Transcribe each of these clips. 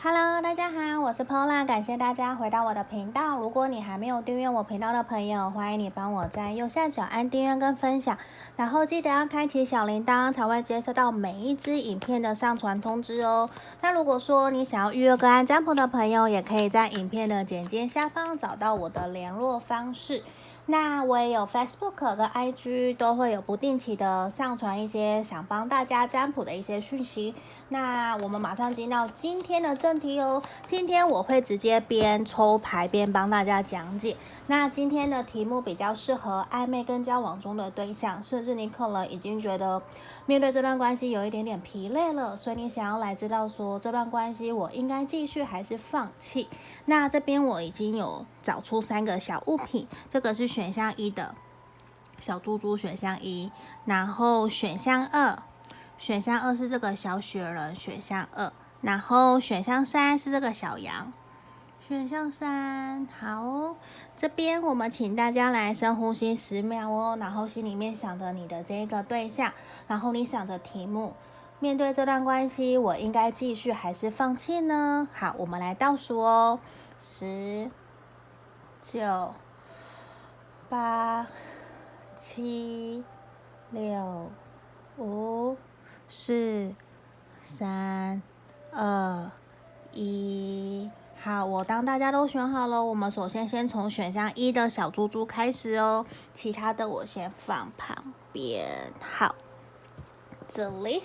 Hello，大家好，我是 Pola，感谢大家回到我的频道。如果你还没有订阅我频道的朋友，欢迎你帮我在右下角按订阅跟分享，然后记得要开启小铃铛，才会接收到每一支影片的上传通知哦。那如果说你想要预约个案占卜的朋友，也可以在影片的简介下方找到我的联络方式。那我也有 Facebook 跟 IG，都会有不定期的上传一些想帮大家占卜的一些讯息。那我们马上进到今天的正题哦。今天我会直接边抽牌边帮大家讲解。那今天的题目比较适合暧昧跟交往中的对象，甚至你可能已经觉得面对这段关系有一点点疲累了，所以你想要来知道说这段关系我应该继续还是放弃？那这边我已经有找出三个小物品，这个是选项一的小猪猪，选项一，然后选项二，选项二是这个小雪人，选项二，然后选项三是这个小羊，选项三，好，这边我们请大家来深呼吸十秒哦，然后心里面想着你的这个对象，然后你想着题目。面对这段关系，我应该继续还是放弃呢？好，我们来倒数哦，十、九、八、七、六、五、四、三、二、一。好，我当大家都选好了，我们首先先从选项一的小猪猪开始哦，其他的我先放旁边。好，这里。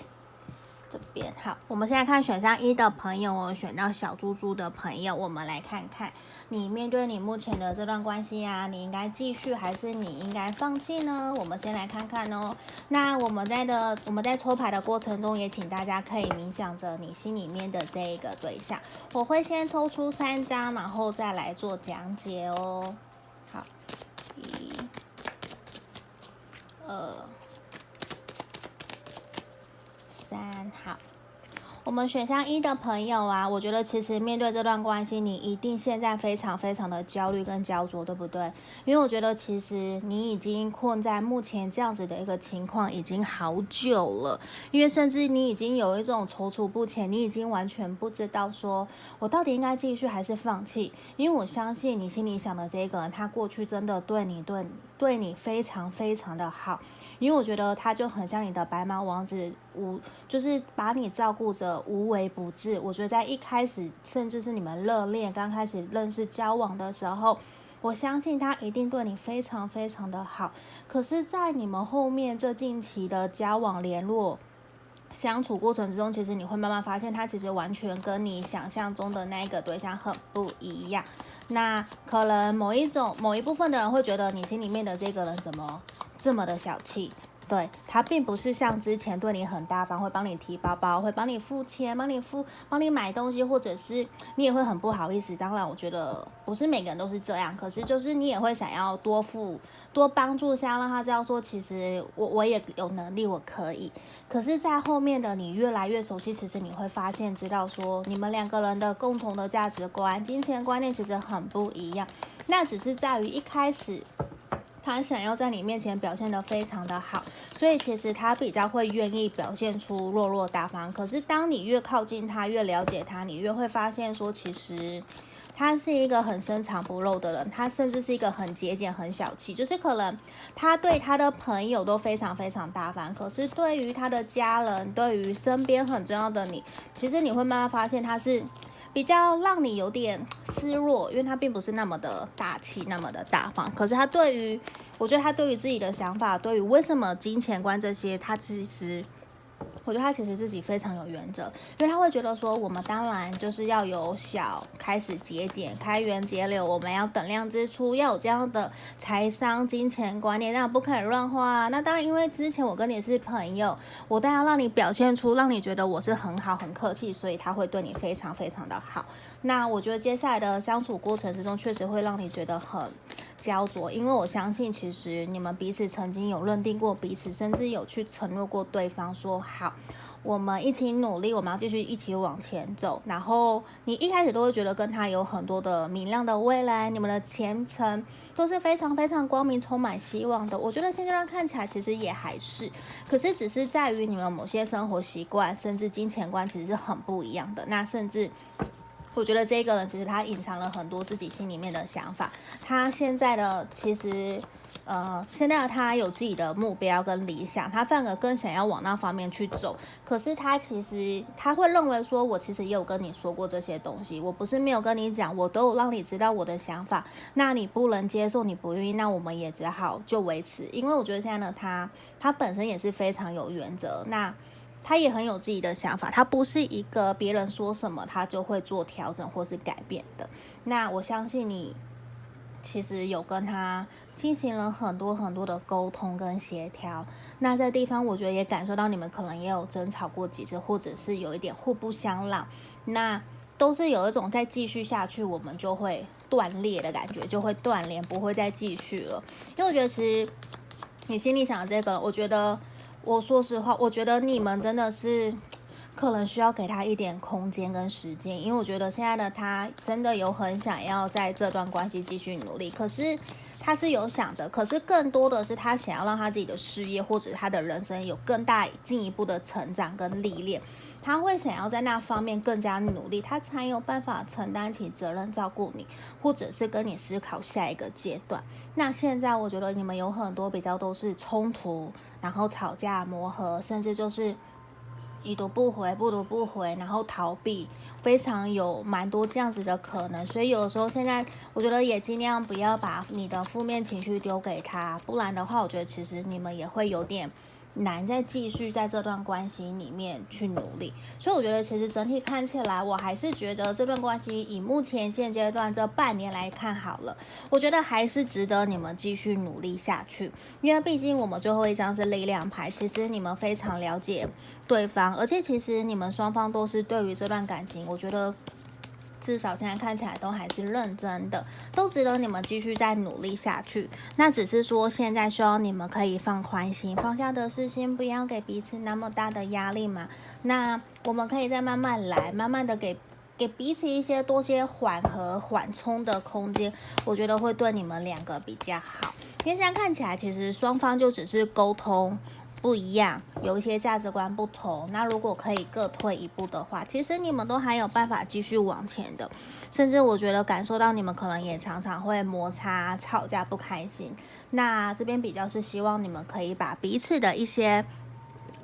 这边好，我们现在看选项一的朋友，我选到小猪猪的朋友，我们来看看你面对你目前的这段关系啊，你应该继续还是你应该放弃呢？我们先来看看哦。那我们在的我们在抽牌的过程中，也请大家可以冥想着你心里面的这一个对象。我会先抽出三张，然后再来做讲解哦。好，一、二。三好，我们选项一的朋友啊，我觉得其实面对这段关系，你一定现在非常非常的焦虑跟焦灼，对不对？因为我觉得其实你已经困在目前这样子的一个情况已经好久了，因为甚至你已经有一种踌躇不前，你已经完全不知道说我到底应该继续还是放弃。因为我相信你心里想的这个人，他过去真的对你对对你非常非常的好。因为我觉得他就很像你的白马王子，无就是把你照顾着无微不至。我觉得在一开始，甚至是你们热恋刚开始认识交往的时候，我相信他一定对你非常非常的好。可是，在你们后面这近期的交往、联络、相处过程之中，其实你会慢慢发现，他其实完全跟你想象中的那一个对象很不一样。那可能某一种、某一部分的人会觉得，你心里面的这个人怎么？这么的小气，对，他并不是像之前对你很大方，会帮你提包包，会帮你付钱，帮你付，帮你买东西，或者是你也会很不好意思。当然，我觉得不是每个人都是这样，可是就是你也会想要多付、多帮助，想要让他知道说，其实我我也有能力，我可以。可是，在后面的你越来越熟悉，其实你会发现，知道说你们两个人的共同的价值观、金钱观念其实很不一样。那只是在于一开始。他想要在你面前表现得非常的好，所以其实他比较会愿意表现出落落大方。可是当你越靠近他，越了解他，你越会发现说，其实他是一个很深藏不露的人。他甚至是一个很节俭、很小气，就是可能他对他的朋友都非常非常大方，可是对于他的家人，对于身边很重要的你，其实你会慢慢发现他是。比较让你有点 失落，因为他并不是那么的大气，那么的大方。可是他对于，我觉得他对于自己的想法，对于为什么金钱观这些，他其实。我觉得他其实自己非常有原则，因为他会觉得说，我们当然就是要由小开始节俭、开源节流，我们要等量支出，要有这样的财商、金钱观念，那不可以乱花。那当然，因为之前我跟你是朋友，我当然要让你表现出让你觉得我是很好、很客气，所以他会对你非常非常的好。那我觉得接下来的相处过程之中，确实会让你觉得很。焦灼，因为我相信，其实你们彼此曾经有认定过彼此，甚至有去承诺过对方说好，我们一起努力，我们要继续一起往前走。然后你一开始都会觉得跟他有很多的明亮的未来，你们的前程都是非常非常光明、充满希望的。我觉得现阶段看起来其实也还是，可是只是在于你们某些生活习惯，甚至金钱观其实是很不一样的。那甚至。我觉得这个人其实他隐藏了很多自己心里面的想法。他现在的其实，呃，现在他有自己的目标跟理想，他反而更想要往那方面去走。可是他其实他会认为说，我其实也有跟你说过这些东西，我不是没有跟你讲，我都有让你知道我的想法。那你不能接受，你不愿意，那我们也只好就维持。因为我觉得现在的他，他本身也是非常有原则。那。他也很有自己的想法，他不是一个别人说什么他就会做调整或是改变的。那我相信你其实有跟他进行了很多很多的沟通跟协调。那在地方，我觉得也感受到你们可能也有争吵过几次，或者是有一点互不相让。那都是有一种再继续下去，我们就会断裂的感觉，就会断联，不会再继续了。因为我觉得其实你心里想的这个，我觉得。我说实话，我觉得你们真的是可能需要给他一点空间跟时间，因为我觉得现在的他真的有很想要在这段关系继续努力，可是他是有想的，可是更多的是他想要让他自己的事业或者他的人生有更大进一步的成长跟历练，他会想要在那方面更加努力，他才有办法承担起责任照顾你，或者是跟你思考下一个阶段。那现在我觉得你们有很多比较都是冲突。然后吵架磨合，甚至就是已读不回、不读不回，然后逃避，非常有蛮多这样子的可能。所以有的时候，现在我觉得也尽量不要把你的负面情绪丢给他，不然的话，我觉得其实你们也会有点。难再继续在这段关系里面去努力，所以我觉得其实整体看起来，我还是觉得这段关系以目前现阶段这半年来看好了，我觉得还是值得你们继续努力下去，因为毕竟我们最后一张是力量牌，其实你们非常了解对方，而且其实你们双方都是对于这段感情，我觉得。至少现在看起来都还是认真的，都值得你们继续再努力下去。那只是说现在希望你们可以放宽心，放下的事情，不要给彼此那么大的压力嘛。那我们可以再慢慢来，慢慢的给给彼此一些多些缓和、缓冲的空间，我觉得会对你们两个比较好。因为现在看起来，其实双方就只是沟通。不一样，有一些价值观不同。那如果可以各退一步的话，其实你们都还有办法继续往前的。甚至我觉得感受到你们可能也常常会摩擦、吵架、不开心。那这边比较是希望你们可以把彼此的一些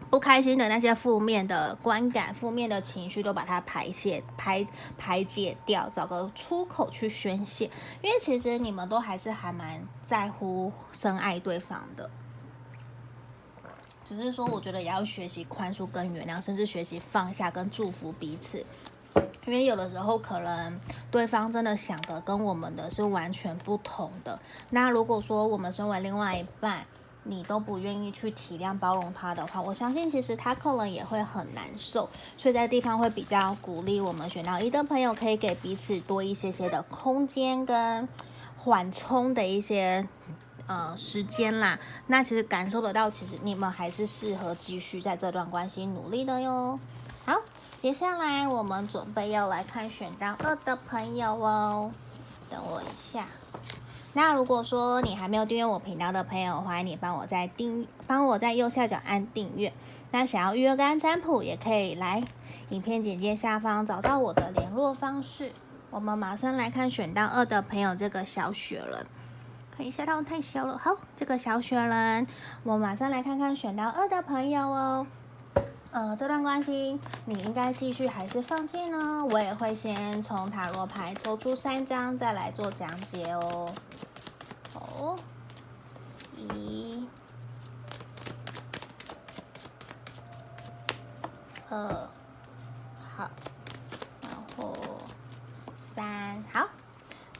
不开心的那些负面的观感、负面的情绪都把它排泄、排排解掉，找个出口去宣泄。因为其实你们都还是还蛮在乎、深爱对方的。只是说，我觉得也要学习宽恕跟原谅，甚至学习放下跟祝福彼此。因为有的时候可能对方真的想的跟我们的是完全不同的。那如果说我们身为另外一半，你都不愿意去体谅包容他的话，我相信其实他可能也会很难受。所以在地方会比较鼓励我们选到一的朋友，可以给彼此多一些些的空间跟缓冲的一些。呃，时间啦，那其实感受得到，其实你们还是适合继续在这段关系努力的哟。好，接下来我们准备要来看选到二的朋友哦。等我一下。那如果说你还没有订阅我频道的朋友，欢迎你帮我在订，帮我在右下角按订阅。那想要预约个案占卜，也可以来影片简介下方找到我的联络方式。我们马上来看选到二的朋友这个小雪人。可以下到太小了。好，这个小雪人，我马上来看看选到二的朋友哦。呃，这段关系你应该继续还是放弃呢？我也会先从塔罗牌抽出三张，再来做讲解哦。好，一、二，好，然后三，好。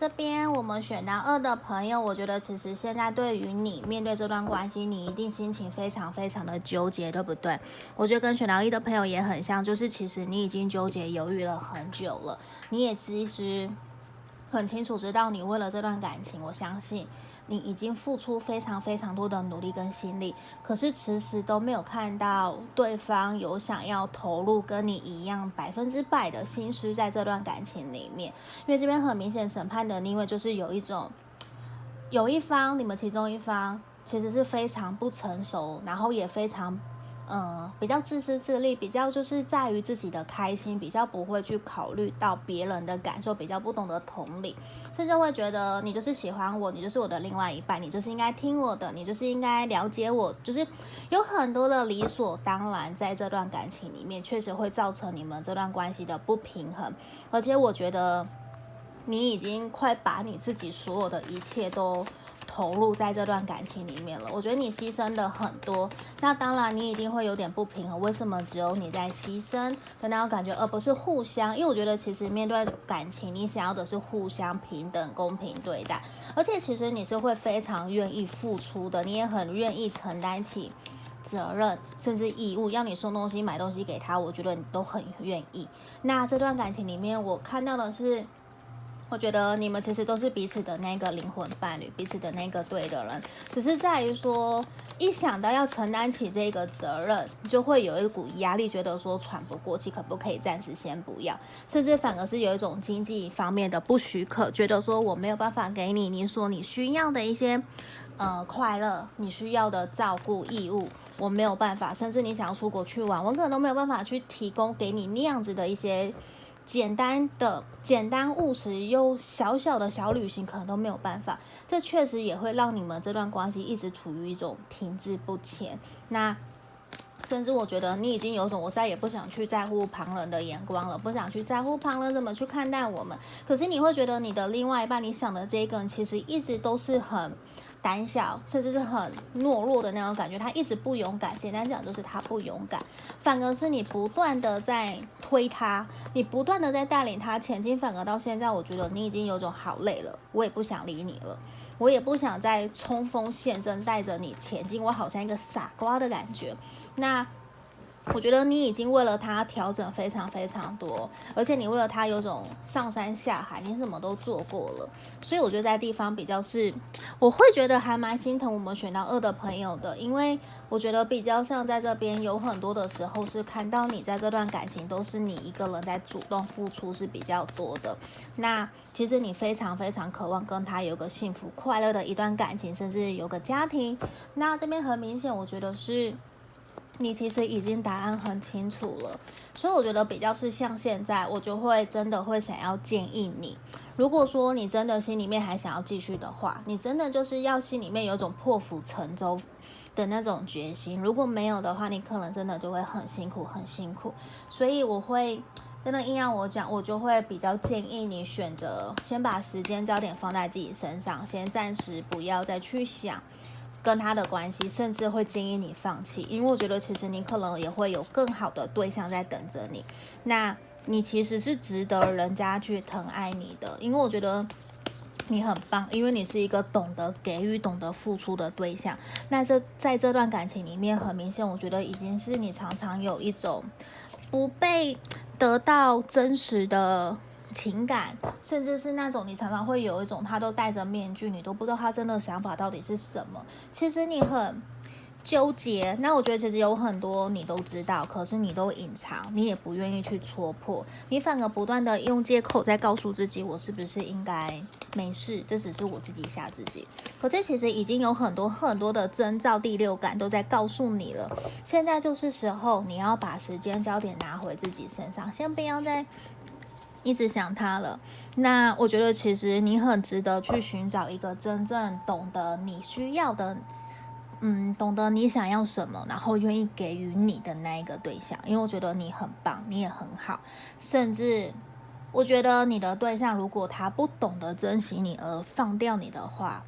这边我们选到二的朋友，我觉得其实现在对于你面对这段关系，你一定心情非常非常的纠结，对不对？我觉得跟选到一的朋友也很像，就是其实你已经纠结犹豫了很久了，你也其实很清楚知道你为了这段感情，我相信。你已经付出非常非常多的努力跟心力，可是迟迟都没有看到对方有想要投入跟你一样百分之百的心思在这段感情里面。因为这边很明显审判的逆位就是有一种，有一方你们其中一方其实是非常不成熟，然后也非常呃，比较自私自利，比较就是在于自己的开心，比较不会去考虑到别人的感受，比较不懂得同理，甚至会觉得你就是喜欢我，你就是我的另外一半，你就是应该听我的，你就是应该了解我，就是有很多的理所当然，在这段感情里面，确实会造成你们这段关系的不平衡，而且我觉得你已经快把你自己所有的一切都。投入在这段感情里面了，我觉得你牺牲的很多，那当然你一定会有点不平衡。为什么只有你在牺牲的那种感觉，而不是互相？因为我觉得其实面对感情，你想要的是互相平等、公平对待，而且其实你是会非常愿意付出的，你也很愿意承担起责任，甚至义务，要你送东西、买东西给他，我觉得你都很愿意。那这段感情里面，我看到的是。我觉得你们其实都是彼此的那个灵魂伴侣，彼此的那个对的人，只是在于说，一想到要承担起这个责任，就会有一股压力，觉得说喘不过气，可不可以暂时先不要，甚至反而是有一种经济方面的不许可，觉得说我没有办法给你你所你需要的一些呃快乐，你需要的照顾义务，我没有办法，甚至你想要出国去玩，我可能都没有办法去提供给你那样子的一些。简单的、简单务实又小小的小旅行，可能都没有办法。这确实也会让你们这段关系一直处于一种停滞不前。那甚至我觉得你已经有种，我再也不想去在乎旁人的眼光了，不想去在乎旁人怎么去看待我们。可是你会觉得你的另外一半，你想的这个人，其实一直都是很。胆小，甚至是很懦弱的那种感觉，他一直不勇敢。简单讲，就是他不勇敢，反而是你不断的在推他，你不断的在带领他前进。反而到现在，我觉得你已经有种好累了，我也不想理你了，我也不想再冲锋陷阵带着你前进，我好像一个傻瓜的感觉。那。我觉得你已经为了他调整非常非常多，而且你为了他有种上山下海，你什么都做过了，所以我觉得在地方比较是，我会觉得还蛮心疼我们选到二的朋友的，因为我觉得比较像在这边有很多的时候是看到你在这段感情都是你一个人在主动付出是比较多的，那其实你非常非常渴望跟他有个幸福快乐的一段感情，甚至有个家庭，那这边很明显，我觉得是。你其实已经答案很清楚了，所以我觉得比较是像现在，我就会真的会想要建议你，如果说你真的心里面还想要继续的话，你真的就是要心里面有种破釜沉舟的那种决心。如果没有的话，你可能真的就会很辛苦，很辛苦。所以我会真的硬要我讲，我就会比较建议你选择先把时间焦点放在自己身上，先暂时不要再去想。跟他的关系，甚至会建议你放弃，因为我觉得其实你可能也会有更好的对象在等着你。那你其实是值得人家去疼爱你的，因为我觉得你很棒，因为你是一个懂得给予、懂得付出的对象。那这在这段感情里面，很明显，我觉得已经是你常常有一种不被得到真实的。情感，甚至是那种你常常会有一种他都戴着面具，你都不知道他真的想法到底是什么。其实你很纠结。那我觉得其实有很多你都知道，可是你都隐藏，你也不愿意去戳破，你反而不断的用借口在告诉自己，我是不是应该没事？这只是我自己吓自己。可是其实已经有很多很多的征兆，第六感都在告诉你了。现在就是时候，你要把时间焦点拿回自己身上，先不要再。一直想他了，那我觉得其实你很值得去寻找一个真正懂得你需要的，嗯，懂得你想要什么，然后愿意给予你的那一个对象。因为我觉得你很棒，你也很好，甚至我觉得你的对象如果他不懂得珍惜你而放掉你的话，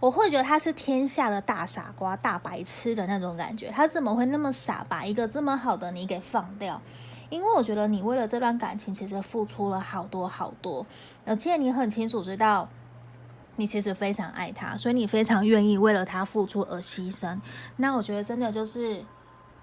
我会觉得他是天下的大傻瓜、大白痴的那种感觉。他怎么会那么傻，把一个这么好的你给放掉？因为我觉得你为了这段感情，其实付出了好多好多，而且你很清楚知道，你其实非常爱他，所以你非常愿意为了他付出而牺牲。那我觉得真的就是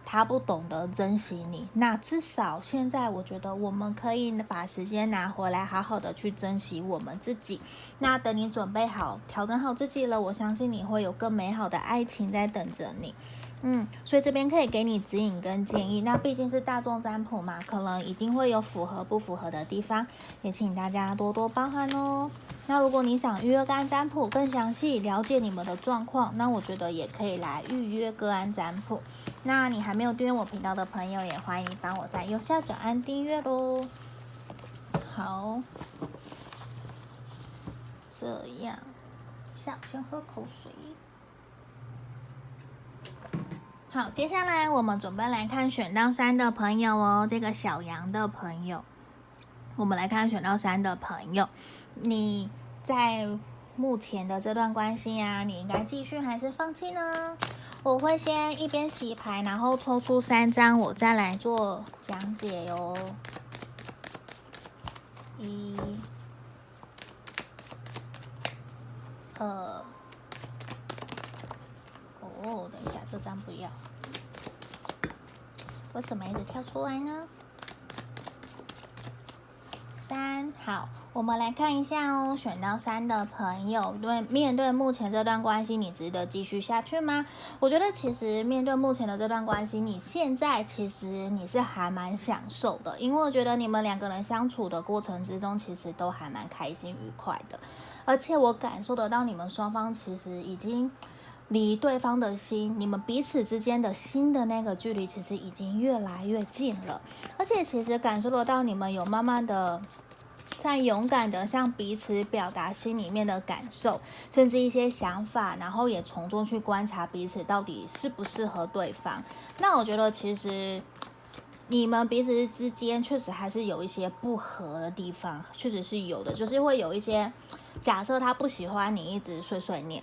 他不懂得珍惜你。那至少现在，我觉得我们可以把时间拿回来，好好的去珍惜我们自己。那等你准备好、调整好自己了，我相信你会有更美好的爱情在等着你。嗯，所以这边可以给你指引跟建议。那毕竟是大众占卜嘛，可能一定会有符合不符合的地方，也请大家多多包涵哦。那如果你想预约个案占卜，更详细了解你们的状况，那我觉得也可以来预约个案占卜。那你还没有订阅我频道的朋友，也欢迎帮我在右下角按订阅喽。好，这样，下先喝口水。好，接下来我们准备来看选到三的朋友哦，这个小羊的朋友，我们来看选到三的朋友，你在目前的这段关系呀、啊，你应该继续还是放弃呢？我会先一边洗牌，然后抽出三张，我再来做讲解哟。一、二，哦，等一下，这张不要。为什么一直跳出来呢？三，好。我们来看一下哦，选到三的朋友，对，面对目前这段关系，你值得继续下去吗？我觉得其实面对目前的这段关系，你现在其实你是还蛮享受的，因为我觉得你们两个人相处的过程之中，其实都还蛮开心愉快的，而且我感受得到你们双方其实已经离对方的心，你们彼此之间的心的那个距离，其实已经越来越近了，而且其实感受得到你们有慢慢的。在勇敢的向彼此表达心里面的感受，甚至一些想法，然后也从中去观察彼此到底适不适合对方。那我觉得其实你们彼此之间确实还是有一些不合的地方，确实是有的，就是会有一些假设他不喜欢你一直碎碎念，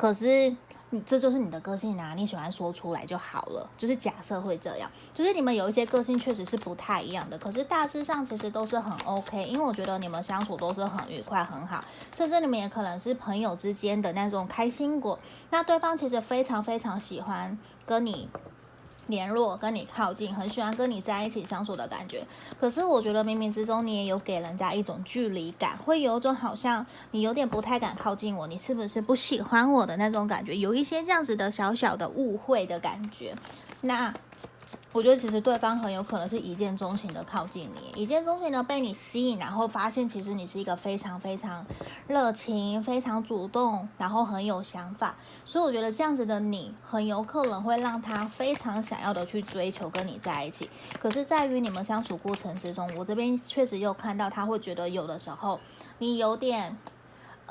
可是。你这就是你的个性啊，你喜欢说出来就好了。就是假设会这样，就是你们有一些个性确实是不太一样的，可是大致上其实都是很 OK，因为我觉得你们相处都是很愉快、很好，甚至你们也可能是朋友之间的那种开心果。那对方其实非常非常喜欢跟你。联络跟你靠近，很喜欢跟你在一起相处的感觉。可是我觉得冥冥之中你也有给人家一种距离感，会有一种好像你有点不太敢靠近我，你是不是不喜欢我的那种感觉？有一些这样子的小小的误会的感觉。那。我觉得其实对方很有可能是一见钟情的靠近你，一见钟情的被你吸引，然后发现其实你是一个非常非常热情、非常主动，然后很有想法，所以我觉得这样子的你很有可能会让他非常想要的去追求跟你在一起。可是，在于你们相处过程之中，我这边确实有看到他会觉得有的时候你有点。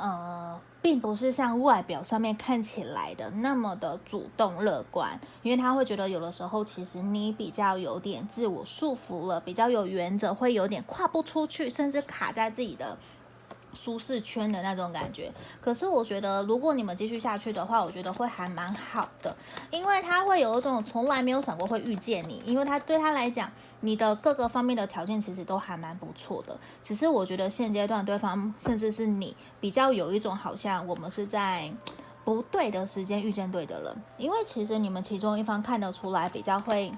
呃，并不是像外表上面看起来的那么的主动乐观，因为他会觉得有的时候其实你比较有点自我束缚了，比较有原则，会有点跨不出去，甚至卡在自己的。舒适圈的那种感觉，可是我觉得，如果你们继续下去的话，我觉得会还蛮好的，因为他会有一种从来没有想过会遇见你，因为他对他来讲，你的各个方面的条件其实都还蛮不错的，只是我觉得现阶段对方甚至是你比较有一种好像我们是在不对的时间遇见对的人，因为其实你们其中一方看得出来比较会。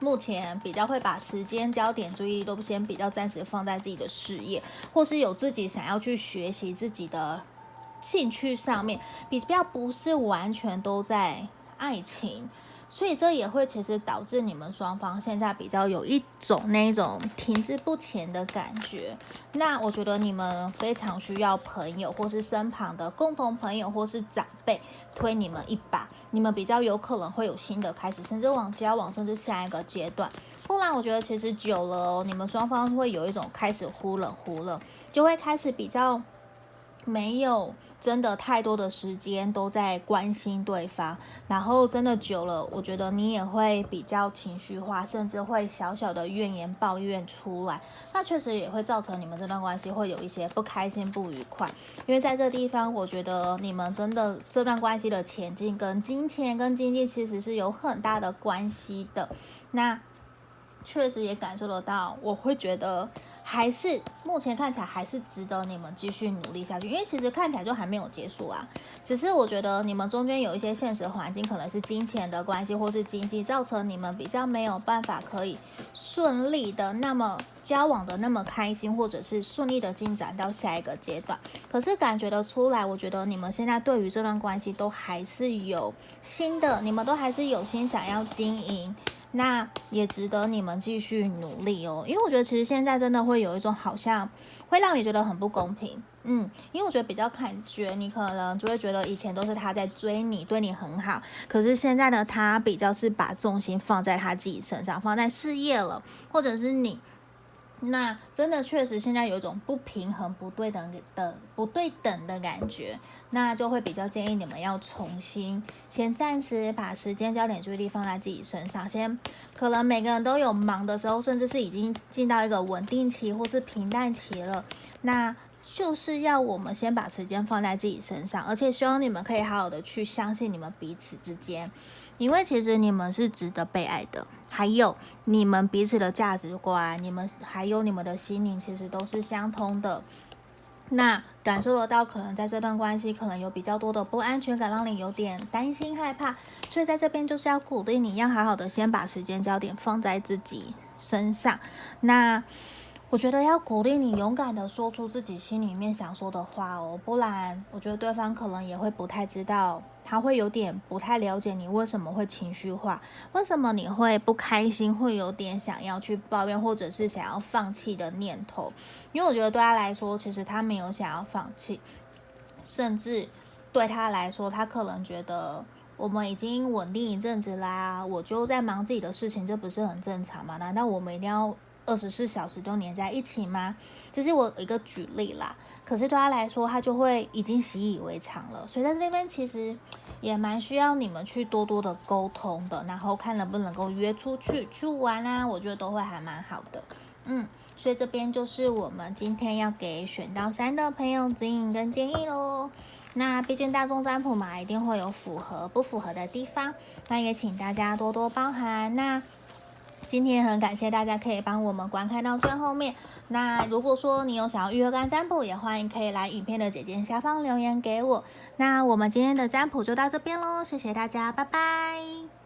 目前比较会把时间焦点、注意力都先比较暂时放在自己的事业，或是有自己想要去学习自己的兴趣上面，比较不是完全都在爱情。所以这也会其实导致你们双方现在比较有一种那种停滞不前的感觉。那我觉得你们非常需要朋友，或是身旁的共同朋友，或是长辈推你们一把，你们比较有可能会有新的开始，甚至往交往，甚至下一个阶段。不然我觉得其实久了哦，你们双方会有一种开始忽冷忽热，就会开始比较没有。真的太多的时间都在关心对方，然后真的久了，我觉得你也会比较情绪化，甚至会小小的怨言抱怨出来。那确实也会造成你们这段关系会有一些不开心、不愉快。因为在这地方，我觉得你们真的这段关系的前进跟金钱跟经济其实是有很大的关系的。那确实也感受得到，我会觉得。还是目前看起来还是值得你们继续努力下去，因为其实看起来就还没有结束啊。只是我觉得你们中间有一些现实环境，可能是金钱的关系，或是经济造成你们比较没有办法可以顺利的那么交往的那么开心，或者是顺利的进展到下一个阶段。可是感觉得出来，我觉得你们现在对于这段关系都还是有心的，你们都还是有心想要经营。那也值得你们继续努力哦。因为我觉得其实现在真的会有一种好像会让你觉得很不公平，嗯，因为我觉得比较感觉你可能就会觉得以前都是他在追你，对你很好，可是现在呢他比较是把重心放在他自己身上，放在事业了，或者是你。那真的确实现在有一种不平衡、不对等的不对等的感觉，那就会比较建议你们要重新先暂时把时间焦点注意力放在自己身上，先可能每个人都有忙的时候，甚至是已经进到一个稳定期或是平淡期了，那就是要我们先把时间放在自己身上，而且希望你们可以好好的去相信你们彼此之间。因为其实你们是值得被爱的，还有你们彼此的价值观，你们还有你们的心灵，其实都是相通的。那感受得到，可能在这段关系，可能有比较多的不安全感，让你有点担心害怕。所以在这边就是要鼓励你，要好好的先把时间焦点放在自己身上。那。我觉得要鼓励你勇敢的说出自己心里面想说的话哦，不然我觉得对方可能也会不太知道，他会有点不太了解你为什么会情绪化，为什么你会不开心，会有点想要去抱怨或者是想要放弃的念头。因为我觉得对他来说，其实他没有想要放弃，甚至对他来说，他可能觉得我们已经稳定一阵子啦，我就在忙自己的事情，这不是很正常吗？难道我们一定要？二十四小时都黏在一起吗？这是我一个举例啦。可是对他来说，他就会已经习以为常了。所以在这边其实也蛮需要你们去多多的沟通的，然后看能不能够约出去去玩啊，我觉得都会还蛮好的。嗯，所以这边就是我们今天要给选到三的朋友指引跟建议喽。那毕竟大众占卜嘛，一定会有符合不符合的地方，那也请大家多多包涵。那。今天很感谢大家可以帮我们观看到最后面。那如果说你有想要预约看占卜，也欢迎可以来影片的简介下方留言给我。那我们今天的占卜就到这边喽，谢谢大家，拜拜。